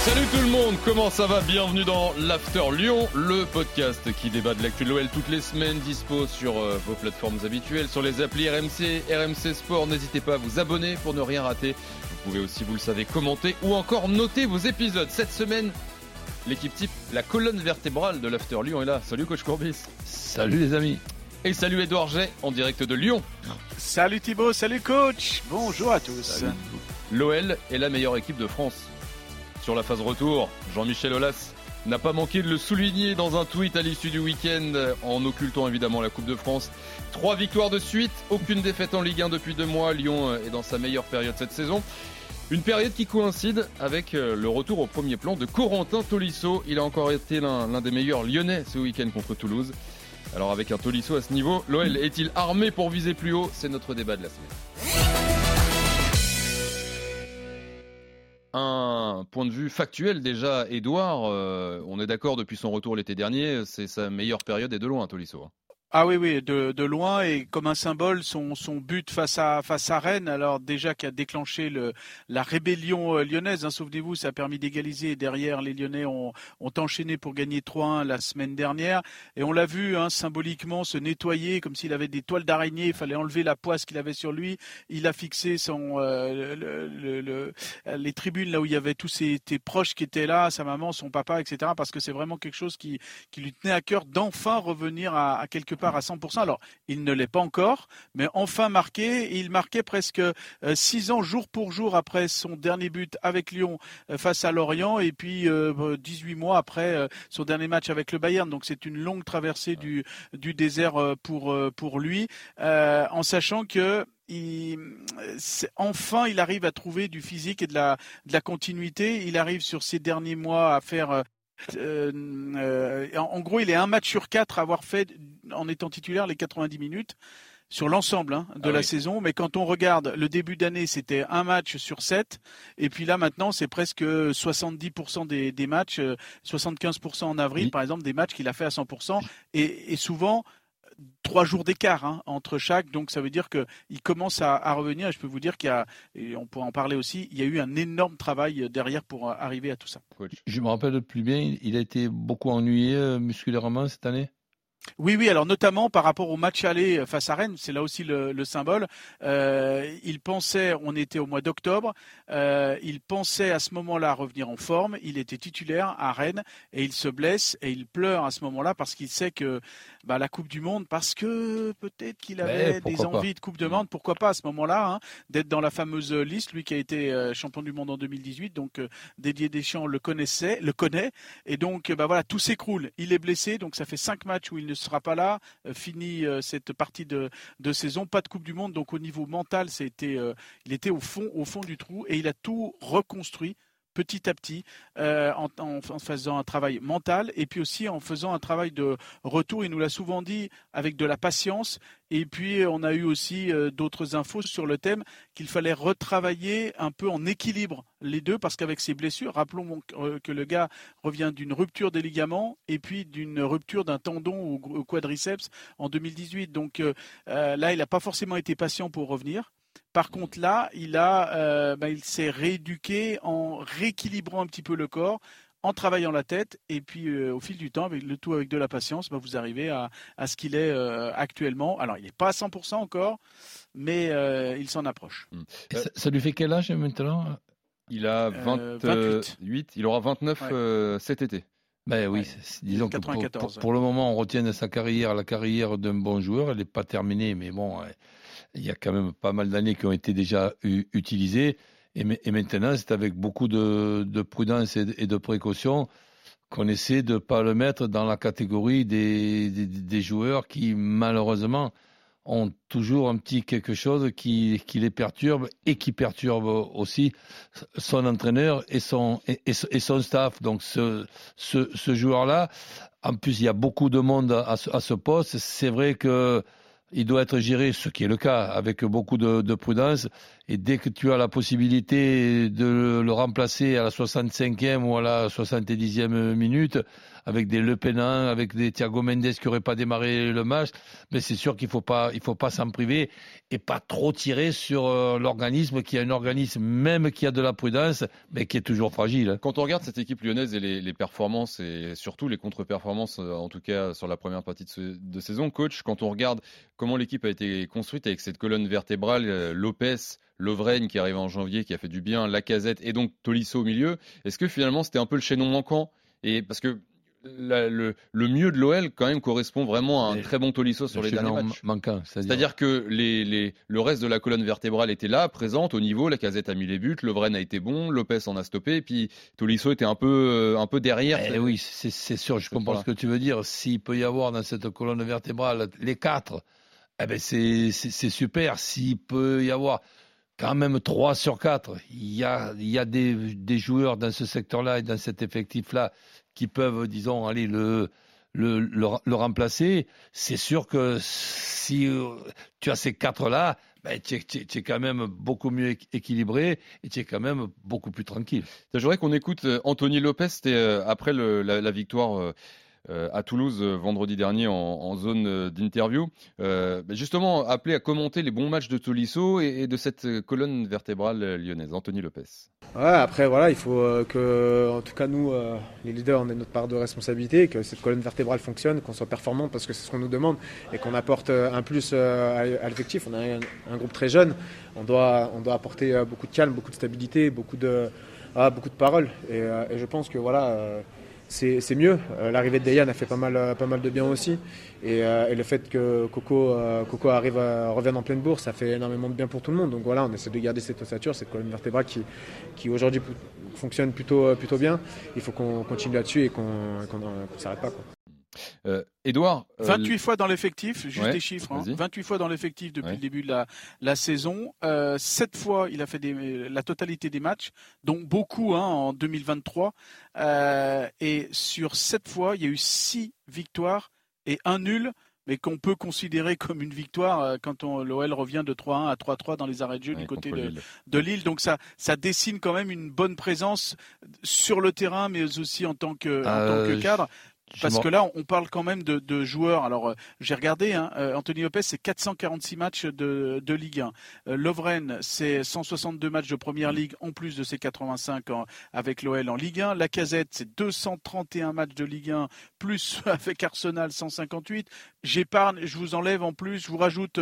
Salut tout le monde, comment ça va? Bienvenue dans l'After Lyon, le podcast qui débat de l'actu de l'OL toutes les semaines, dispo sur vos plateformes habituelles, sur les applis RMC, RMC Sport. N'hésitez pas à vous abonner pour ne rien rater. Vous pouvez aussi, vous le savez, commenter ou encore noter vos épisodes. Cette semaine, l'équipe type, la colonne vertébrale de l'After Lyon est là. Salut coach Courbis. Salut les amis. Et salut Edouard Jet en direct de Lyon. Salut Thibaut, salut coach. Bonjour à tous. L'OL est la meilleure équipe de France. Sur la phase retour, Jean-Michel Aulas n'a pas manqué de le souligner dans un tweet à l'issue du week-end en occultant évidemment la Coupe de France. Trois victoires de suite, aucune défaite en Ligue 1 depuis deux mois. Lyon est dans sa meilleure période cette saison. Une période qui coïncide avec euh, le retour au premier plan de Corentin Tolisso. Il a encore été l'un des meilleurs lyonnais ce week-end contre Toulouse. Alors avec un Tolisso à ce niveau, l'OL est-il armé pour viser plus haut? C'est notre débat de la semaine. Un point de vue factuel déjà, Edouard, euh, on est d'accord depuis son retour l'été dernier, c'est sa meilleure période et de loin, Tolisso. Ah oui, oui, de, loin et comme un symbole, son, son but face à, face à Rennes, alors déjà qui a déclenché le, la rébellion euh, lyonnaise. Hein, Souvenez-vous, ça a permis d'égaliser. Derrière, les Lyonnais ont, ont enchaîné pour gagner 3-1 la semaine dernière. Et on l'a vu hein, symboliquement se nettoyer comme s'il avait des toiles d'araignée. Il fallait enlever la poisse qu'il avait sur lui. Il a fixé son, euh, le, le, les tribunes là où il y avait tous ses, proches qui étaient là, sa maman, son papa, etc. Parce que c'est vraiment quelque chose qui, qui lui tenait à cœur d'enfin revenir à, à quelque part à 100%. Alors, il ne l'est pas encore, mais enfin marqué. Il marquait presque 6 euh, ans jour pour jour après son dernier but avec Lyon euh, face à Lorient et puis 18 euh, mois après son dernier match avec le Bayern. Donc, c'est une longue traversée du, du désert pour, pour lui, en sachant que il, enfin, il arrive à trouver du physique et de la, de la continuité. Il arrive sur ces derniers mois à faire en, gros, il est un match sur quatre à avoir fait, en étant titulaire, les 90 minutes sur l'ensemble hein, de ah la saison. Mais quand on regarde le début d'année, c'était un match sur sept. Et puis là, maintenant, c'est presque 70% des, des, matchs, 75% euh, en avril, par exemple, des matchs qu'il a fait à 100%. Et, et souvent, trois jours d'écart hein, entre chaque, donc ça veut dire qu'il commence à, revenir. Et je peux vous dire qu'il y a, et on pourra en parler aussi, il y a eu un énorme travail derrière pour arriver à tout ça. Je me rappelle plus bien, il a été beaucoup ennuyé euh, musculairement cette année? Oui, oui. Alors notamment par rapport au match aller face à Rennes, c'est là aussi le, symbole. Euh, il pensait, on était au mois d'octobre, euh, il pensait à ce moment-là revenir en forme. Il était titulaire à Rennes et il se blesse et il pleure à ce moment-là parce qu'il sait que bah, la Coupe du Monde, parce que peut-être qu'il avait des envies de Coupe de Monde, pourquoi pas à ce moment-là, hein, d'être dans la fameuse liste, lui qui a été euh, champion du monde en 2018, donc euh, Didier Deschamps le connaissait, le connaît, et donc bah voilà, tout s'écroule. Il est blessé, donc ça fait cinq matchs où il ne sera pas là, euh, fini euh, cette partie de, de, saison, pas de Coupe du Monde, donc au niveau mental, c'était, il était au fond, au fond du trou, et il a tout reconstruit petit à petit euh, en, faisant un travail mental et puis aussi en faisant un travail de retour. Il nous l'a souvent dit avec de la patience. Et puis on a eu aussi euh, d'autres infos sur le thème qu'il fallait retravailler un peu en équilibre les deux parce qu'avec ses blessures, rappelons euh, que le gars revient d'une rupture des ligaments et puis d'une rupture d'un tendon au, quadriceps en 2018. Donc là, il n'a pas forcément été patient pour revenir. Par contre, là, il, a, euh, bah, il s'est rééduqué en rééquilibrant un petit peu le corps, en travaillant la tête, et puis euh, au fil du temps, avec le tout avec de la patience, bah, vous arrivez à, ce qu'il est euh, actuellement. Alors, il n'est pas à 100% encore, mais il s'en approche. Hmm. Ça, lui fait quel âge maintenant? Il a 28. Il aura 29 cet été. Ben oui, disons que pour, le moment, on retient de sa carrière la carrière d'un bon joueur. Elle n'est pas terminée, mais bon, il y a quand même pas mal d'années qui ont été déjà utilisées. Et, maintenant, c'est avec beaucoup de, prudence et de, précaution qu'on essaie de ne pas le mettre dans la catégorie des, des, joueurs qui, malheureusement, ont toujours un petit quelque chose qui, qui, les perturbe et qui perturbe aussi son entraîneur et son, et, son staff. Donc ce, ce, joueur-là, en plus il y a beaucoup de monde à, à ce poste, c'est vrai que il doit être géré, ce qui est le cas, avec beaucoup de, prudence. Et dès que tu as la possibilité de le remplacer à la 65e ou à la 70e minute, avec des Le Penant, avec des Thiago Mendes qui n'auraient pas démarré le match, mais c'est sûr qu'il ne faut pas, faut pas s'en priver et pas trop tirer sur euh, l'organisme qui est un organisme même qui a de la prudence, mais qui est toujours fragile. Quand on regarde cette équipe lyonnaise et les, performances et surtout les contre-performances, euh, en tout cas sur la première partie de, saison, coach, quand on regarde comment l'équipe a été construite avec cette colonne vertébrale, euh, Lopez, Lovren qui arrive en janvier, qui a fait du bien, Lacazette et donc Tolisso au milieu. Est-ce que finalement c'était un peu le chaînon manquant? Et parce que le, mieux de l'OL quand même correspond vraiment à un très bon Tolisso sur les derniers matchs. C'est-à-dire que le reste de la colonne vertébrale était là, présente au niveau. La casette a mis les buts, Lovren a été bon, Lopez en a stoppé, et puis Tolisso était un peu, un peu derrière. Eh oui, c'est sûr, je comprends ce que tu veux dire. S'il peut y avoir dans cette colonne vertébrale les quatre, eh ben c'est super. S'il peut y avoir quand même 3 sur 4. Il y a, il y a des, des joueurs dans ce secteur-là et dans cet effectif-là qui peuvent, disons, aller le, le, le, remplacer. C'est sûr que si euh, tu as ces quatre-là, ben, tu, es, quand même beaucoup mieux équilibré et tu es quand même beaucoup plus tranquille. Je voudrais qu'on écoute euh, Anthony Lopez, euh, après le, la, victoire à Toulouse euh, vendredi dernier en, zone euh, d'interview. justement, appelé à commenter les bons matchs de Tolisso et, de cette colonne vertébrale lyonnaise. Anthony Lopez. Après, voilà, il faut que, en tout cas, nous, les leaders, on ait notre part de responsabilité, que cette colonne vertébrale fonctionne, qu'on soit performant parce que c'est ce qu'on nous demande et qu'on apporte un plus à, l'effectif. On a un, groupe très jeune, on doit, on doit apporter beaucoup de calme, beaucoup de stabilité, beaucoup de, ah, beaucoup de paroles. Et je pense que voilà c'est mieux. Euh, l'arrivée de Dayan a fait pas mal, euh, pas mal de bien aussi. Et, euh, le fait que Coco, Coco arrive revienne en pleine bourse, ça fait énormément de bien pour tout le monde. Donc voilà, on essaie de garder cette ossature, cette colonne vertébrale qui, qui aujourd'hui fonctionne plutôt, plutôt bien. Il faut qu'on continue là-dessus et qu'on ne s'arrête pas. Quoi. Euh, Edouard. 28 euh, fois dans l'effectif, juste des chiffres. 28 hein. fois dans l'effectif depuis le début de la, la saison. Euh, 7 fois, il a fait des, la totalité des matchs, donc beaucoup hein, en 2023. Euh, et sur 7 fois, il y a eu 6 victoires et un nul mais qu'on peut considérer comme une victoire quand l'OL revient de 3-1 à 3-3 dans les arrêts de jeu du côté de, de, Lille. Donc ça, ça dessine quand même une bonne présence sur le terrain, mais aussi en tant que, en tant que cadre. Parce que là, on parle quand même de, de joueurs. Alors, euh, j'ai regardé, hein, euh, Anthony Lopez, c'est 446 matchs de, de Ligue 1. Euh, Lovren, c'est 162 matchs de Première Ligue, en plus de ses 85 avec l'OL en Ligue 1. Lacazette, c'est 231 matchs de Ligue 1, plus avec Arsenal, 158. J'épargne, je vous enlève en plus, je vous rajoute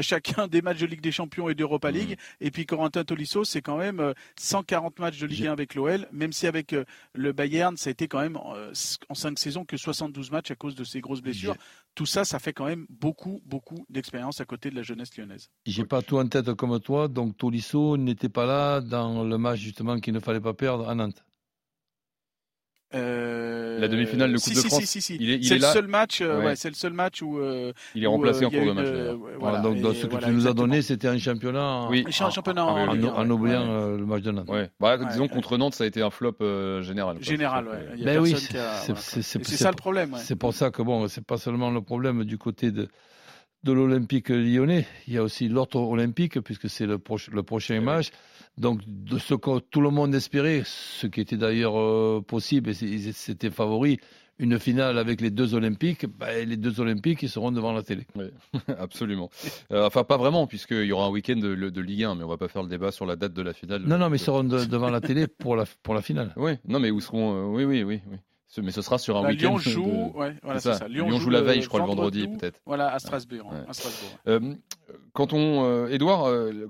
chacun des matchs de Ligue des Champions et d'Europa mmh. League. Et puis Corentin Tolisso, c'est quand même 140 matchs de Ligue 1 avec l'OL, même si avec le Bayern, ça a été quand même en 5 saisons que 72 matchs à cause de ses grosses blessures. Tout ça, ça fait quand même beaucoup, beaucoup d'expérience à côté de la jeunesse lyonnaise. J'ai pas tout en tête comme toi, donc Tolisso n'était pas là dans le match justement qu'il ne fallait pas perdre à Nantes. Euh, la demi-finale de Coupe de France. Si, si, si. C'est le seul match. Euh, ouais. c'est le seul match où euh, il est remplacé en cours de match. Voilà, donc, dans ce que tu nous as donné, c'était un championnat. Oui, un championnat en, en, oubliant le match de Nantes. Ouais. Bah, disons contre Nantes, ça a été un flop général. Général, ouais. Ben oui, c'est ça le problème. C'est pour ça que bon, c'est pas seulement le problème du côté de de l'Olympique lyonnais. Il y a aussi l'autre Olympique, puisque c'est le, le, prochain eh match. Donc, de ce que tout le monde espérait, ce qui était d'ailleurs euh, possible, et c'était favori, une finale avec les deux Olympiques, ben, les deux Olympiques, ils seront devant la télé. Oui, absolument. Euh, enfin, pas vraiment, puisqu'il y aura un week-end de, de, Ligue 1, mais on va pas faire le débat sur la date de la finale. Non, non, mais ils seront devant la télé pour la, pour la finale. Oui, non, mais où seront. Euh, oui, oui, oui. oui. Mais ce sera sur un bah, week-end. Lyon joue, ouais, voilà, ça. Lyon, joue, la veille, je crois, le vendredi, peut-être. Voilà, à Strasbourg. À Strasbourg. Euh, quand on, Edouard, euh,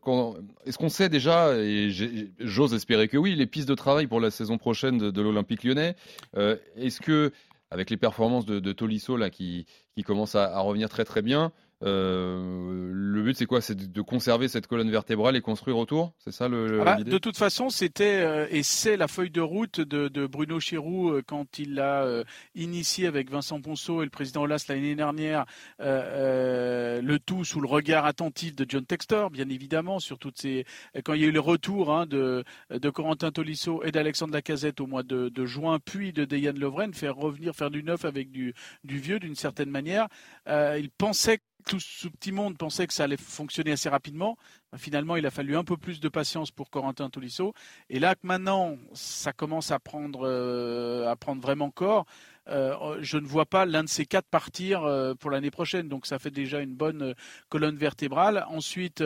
est-ce qu'on sait déjà, et j'ose espérer que oui, les pistes de travail pour la saison prochaine de, l'Olympique lyonnais euh, Est-ce que, avec les performances de, Tolisso là, qui, qui commencent à, à, revenir très très bien, euh, le but, c'est quoi? C'est de conserver cette colonne vertébrale et construire autour? C'est ça le, ah bah, De toute façon, c'était euh, et c'est la feuille de route de, de Bruno Chirou euh, quand il l'a initié avec Vincent Ponceau et le président Olas l'année dernière. le tout sous le regard attentif de John Textor, bien évidemment, sur toutes ces quand il y a eu le retour hein, de, de Corentin Tolisso et d'Alexandre Lacazette au mois de, de, juin, puis de Dejan Lovren, faire revenir, faire du neuf avec du, du vieux d'une certaine manière. il pensait tout ce petit monde pensait que ça allait fonctionner assez rapidement. Bah, finalement, il a fallu un peu plus de patience pour Corentin Tolisso. Et là maintenant, ça commence à prendre, euh, à prendre vraiment corps, euh, je ne vois pas l'un de ces quatre partir euh, pour l'année prochaine. Donc ça fait déjà une bonne colonne vertébrale. Ensuite,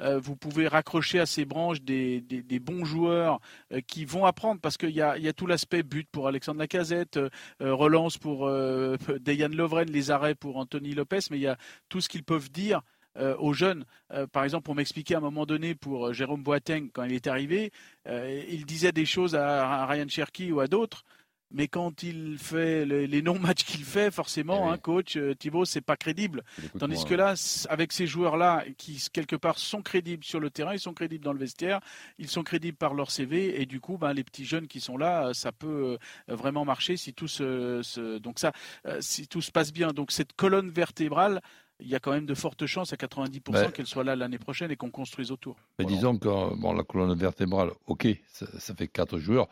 vous pouvez raccrocher à ces branches des, bons joueurs qui vont apprendre parce qu'il y a, y a, tout l'aspect but pour Alexandre Lacazette, relance pour Dejan Lovren, les arrêts pour Anthony Lopez, mais il y a tout ce qu'ils peuvent dire euh, aux jeunes. Euh, par exemple, pour m'expliquer à un moment donné pour euh, Jérôme Boateng, quand il est arrivé, il disait des choses à, Ryan Cherky ou à d'autres. Mais quand il fait les, non-matchs qu'il fait, forcément, un eh coach Thibaut, c'est pas crédible. Tandis que là, avec ces joueurs-là, qui quelque part sont crédibles sur le terrain, ils sont crédibles dans le vestiaire, ils sont crédibles par leur CV, et du coup, ben, les petits jeunes qui sont là, ça peut vraiment marcher si tout se, donc ça, si tout se passe bien. Donc cette colonne vertébrale, il y a quand même de fortes chances à 90% qu'elle soit là l'année prochaine et qu'on construise autour. Mais disons que bon, la colonne vertébrale, ok, ça, fait quatre joueurs.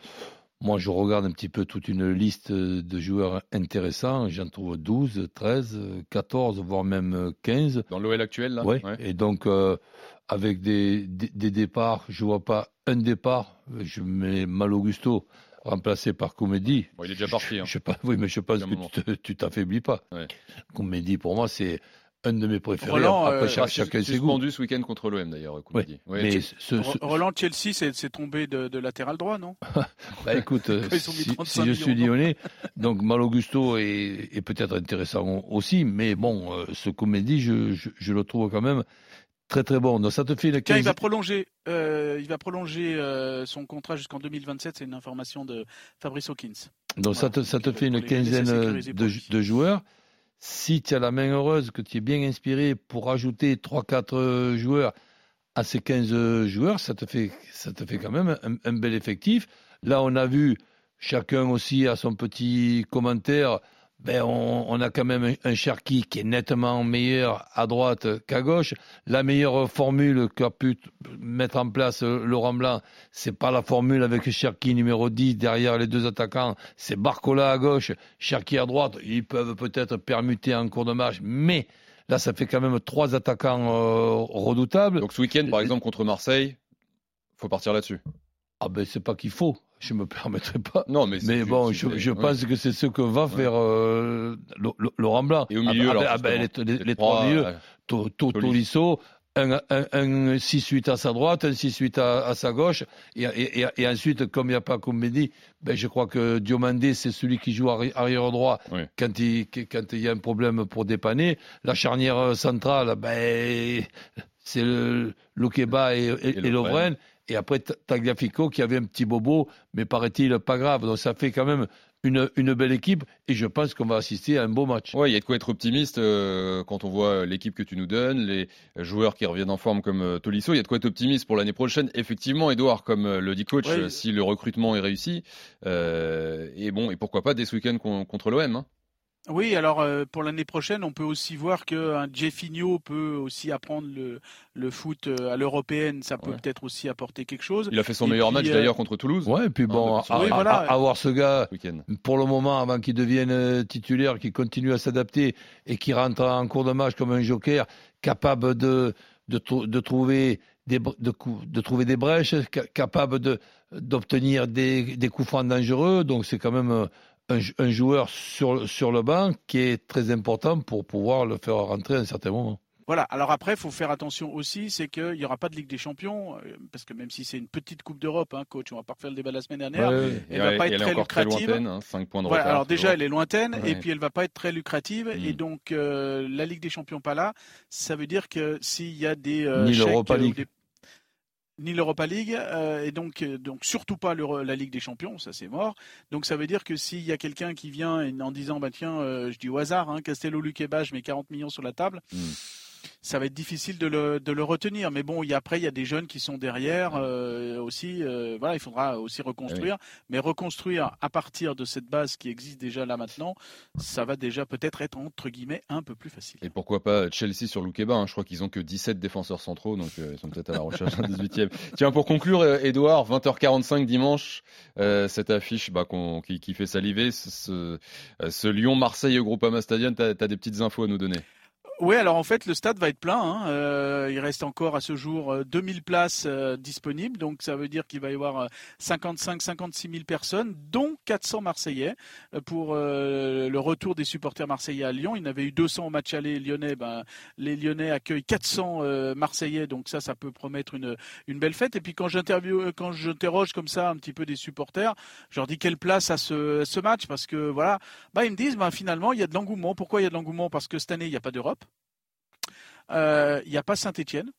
Moi, je regarde un petit peu toute une liste de joueurs intéressants. J'en trouve 12, 13, 14, voire même 15. Dans l'OL actuel, là? Ouais. Et donc, euh, avec des, des, départs, je ne vois pas un départ. Je mets Mal Augusto remplacé par Comédie. Bon, il est déjà parti. Hein. Je, pas, oui, mais je pense que tu t'affaiblis pas. Ouais. Comédie, pour moi, c'est un de mes préférés. Roland, après, euh, chacun ses suspendu ce week-end contre l'OM d'ailleurs. Oui. mais Roland Chelsea s'est tombé de, latéral droit, non? Bah écoute, euh, si, je suis lyonnais, donc Mal Augusto est, peut-être intéressant aussi, mais bon, euh, ce comédie, je, je, le trouve quand même très très bon. Donc ça te fait une il va prolonger, il va prolonger son contrat jusqu'en 2027. C'est une information de Fabrice Hawkins. Donc ça, te, ça te fait une quinzaine de, de joueurs si tu as la main heureuse, que tu es bien inspiré pour ajouter 3-4 euh, joueurs à ces 15 euh, joueurs, ça te fait, ça te fait quand même un, bel effectif. Là, on a vu chacun aussi à son petit commentaire ben on, a quand même un, Cherki qui est nettement meilleur à droite qu'à gauche. La meilleure formule qu'a pu mettre en place Laurent Blanc, c'est pas la formule avec Cherki numéro 10 derrière les deux attaquants, c'est Barcola à gauche, Cherki à droite. Ils peuvent peut-être permuter en cours de match, mais là, ça fait quand même trois attaquants euh, redoutables. Donc ce week-end, par exemple, contre Marseille, faut partir là-dessus. Ah ben c'est pas qu'il faut, je me permettrai pas. Non, mais, mais bon, je, pense que c'est ce que va faire euh, Laurent Blanc. Et au milieu, ah, ben, ah ben, les, trois, milieux, Tolisso, un, un, un 6-8 à sa droite, un 6-8 à, sa gauche, et, et, et ensuite, comme il n'y a pas comme dit, ben, je crois que Diomandé, c'est celui qui joue arrière droit quand, il, quand il y a un problème pour dépanner. La charnière centrale, ben, c'est Lokeba et, et, et Lovren. Et après, Tagliafico qui avait un petit bobo, mais paraît-il pas grave. Donc ça fait quand même une, une, belle équipe et je pense qu'on va assister à un beau match. Oui, il y a de quoi être optimiste euh, quand on voit l'équipe que tu nous donnes, les joueurs qui reviennent en forme comme euh, Tolisso. Il y a de quoi être optimiste pour l'année prochaine. Effectivement, Edouard, comme euh, le dit coach, si le recrutement est réussi, et bon, et pourquoi pas des week-ends contre l'OM. Hein. Oui, alors euh, pour l'année prochaine, on peut aussi voir qu'un Jeffinho peut aussi apprendre le, le foot euh, à l'européenne. Ça peut peut-être aussi apporter quelque chose. Il a fait son meilleur match euh, d'ailleurs contre Toulouse. Ouais, et puis bon, avoir ce gars pour le moment avant qu'il devienne titulaire, qui continue à s'adapter et qui rentre en cours de match comme un joker, capable de de, de trouver des, de, de, trouver des brèches, capable de d'obtenir des, des coups francs dangereux. Donc c'est quand même un, joueur sur, sur le banc qui est très important pour pouvoir le faire rentrer à un certain moment. Voilà, alors après, il faut faire attention aussi, c'est qu'il n'y aura pas de Ligue des Champions, euh, parce que même si c'est une petite Coupe d'Europe, hein, coach, on va pas refaire le débat la semaine dernière, elle ne va pas être très lucrative. Très lointaine, 5 hein, points de retard, alors déjà, elle est lointaine, et puis elle va pas être très lucrative, et mm. donc euh, la Ligue des Champions pas là, ça veut dire que s'il y a des euh, Ni l'Europa League ni l'Europa League, euh, et donc, euh, donc surtout pas la Ligue des Champions, ça c'est mort. Donc ça veut dire que s'il y a quelqu'un qui vient en disant, bah tiens, euh, je dis au hasard, hein, Castello Luqueba, je mets 40 millions sur la table, hmm ça va être difficile de le, de le retenir. Mais bon, il y a, après, il y a des jeunes qui sont derrière euh, aussi. Euh, voilà, il faudra aussi reconstruire. Mais reconstruire à partir de cette base qui existe déjà là maintenant, ça va déjà peut-être être entre guillemets un peu plus facile. Et pourquoi pas Chelsea sur Loukeba hein. Je crois qu'ils ont que 17 défenseurs centraux, donc euh, ils sont peut-être à la recherche d'un 18e. Tiens, pour conclure, Edouard, 20h45 dimanche, cette affiche bah, qui, qui, fait saliver, ce, ce Lyon-Marseille au Groupama Stadium, tu as, as des petites infos à nous donner? Oui, alors en fait, le stade va être plein. Hein. Euh, il reste encore à ce jour 2000 euh, places euh, disponibles. Donc ça veut dire qu'il va y avoir 55-56 000 personnes, dont 400 Marseillais pour le retour des supporters marseillais à Lyon. Il y en avait eu 200 au match aller lyonnais. Ben, les Lyonnais accueillent 400 Marseillais. Donc ça, ça peut promettre une, une belle fête. Et puis quand j'interroge comme ça un petit peu des supporters, je leur dis quelle place à ce, ce match? Parce que voilà, bah, ils me disent ben, finalement il y a de l'engouement. Pourquoi il y a de l'engouement? Parce que cette année il n'y a pas d'Europe. Euh, il n'y a pas Saint-Étienne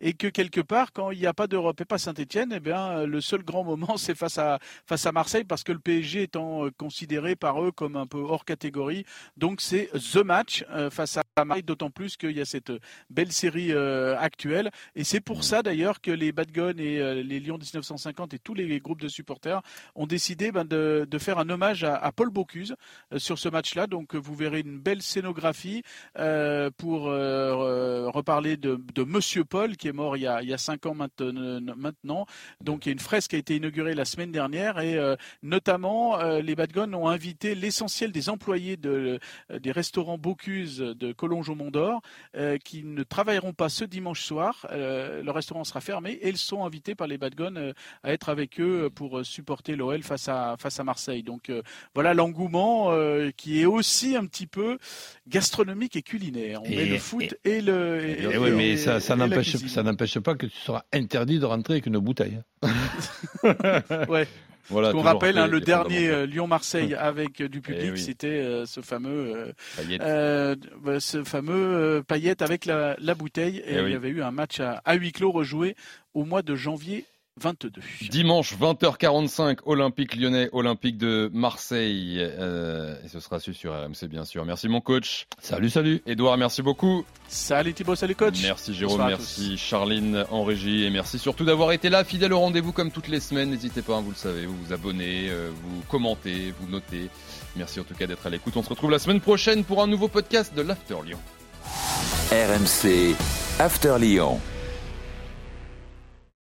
et que quelque part, quand il n'y a pas d'Europe et pas Saint-Etienne, eh bien, le seul grand moment, c'est face à, face à Marseille, parce que le PSG étant euh, considéré par eux comme un peu hors catégorie. Donc, c'est The Match euh, face à d'autant plus qu'il y a cette belle série euh, actuelle. Et c'est pour ça, d'ailleurs, que les Bad et les Lions 1950 et tous les groupes de supporters ont décidé ben, de, de, faire un hommage à, Paul Bocuse sur ce match-là. Donc, vous verrez une belle scénographie pour reparler de, de Monsieur Paul, qui est mort il y a, il y a cinq ans maintenant. Donc il y a une fresque qui a été inaugurée la semaine dernière et euh, notamment euh, les Badgones ont invité l'essentiel des employés de, euh, des restaurants Bocuse de Collonges au Mont d'Or qui ne travailleront pas ce dimanche soir. le restaurant sera fermé et ils sont invités par les Badgones à être avec eux pour supporter l'OL face à, face à Marseille. Donc voilà l'engouement qui est aussi un petit peu gastronomique et culinaire. On met le foot et, le. oui, mais ça, n'empêche ça n'empêche pas que tu seras interdit de rentrer avec une bouteille. ouais. Voilà, qu'on rappelle, hein, le dernier euh, Lyon-Marseille avec euh, du eh public, c'était euh, ce fameux, ce fameux paillette avec la, bouteille. Et, eh il y avait eu un match à, à huis clos rejoué au mois de janvier 22. Dimanche 20h45, Olympique lyonnais, Olympique de Marseille. Euh, et ce sera su sur RMC bien sûr. Merci mon coach. Salut, salut. Edouard, merci beaucoup. Salut Thibaut, salut coach. Merci Jérôme, merci Charline en régie et merci surtout d'avoir été là, fidèle au rendez-vous comme toutes les semaines. N'hésitez pas, hein, vous le savez, vous vous abonnez, euh, vous commentez, vous notez. Merci en tout cas d'être à l'écoute. On se retrouve la semaine prochaine pour un nouveau podcast de l'After Lyon. RMC After Lyon.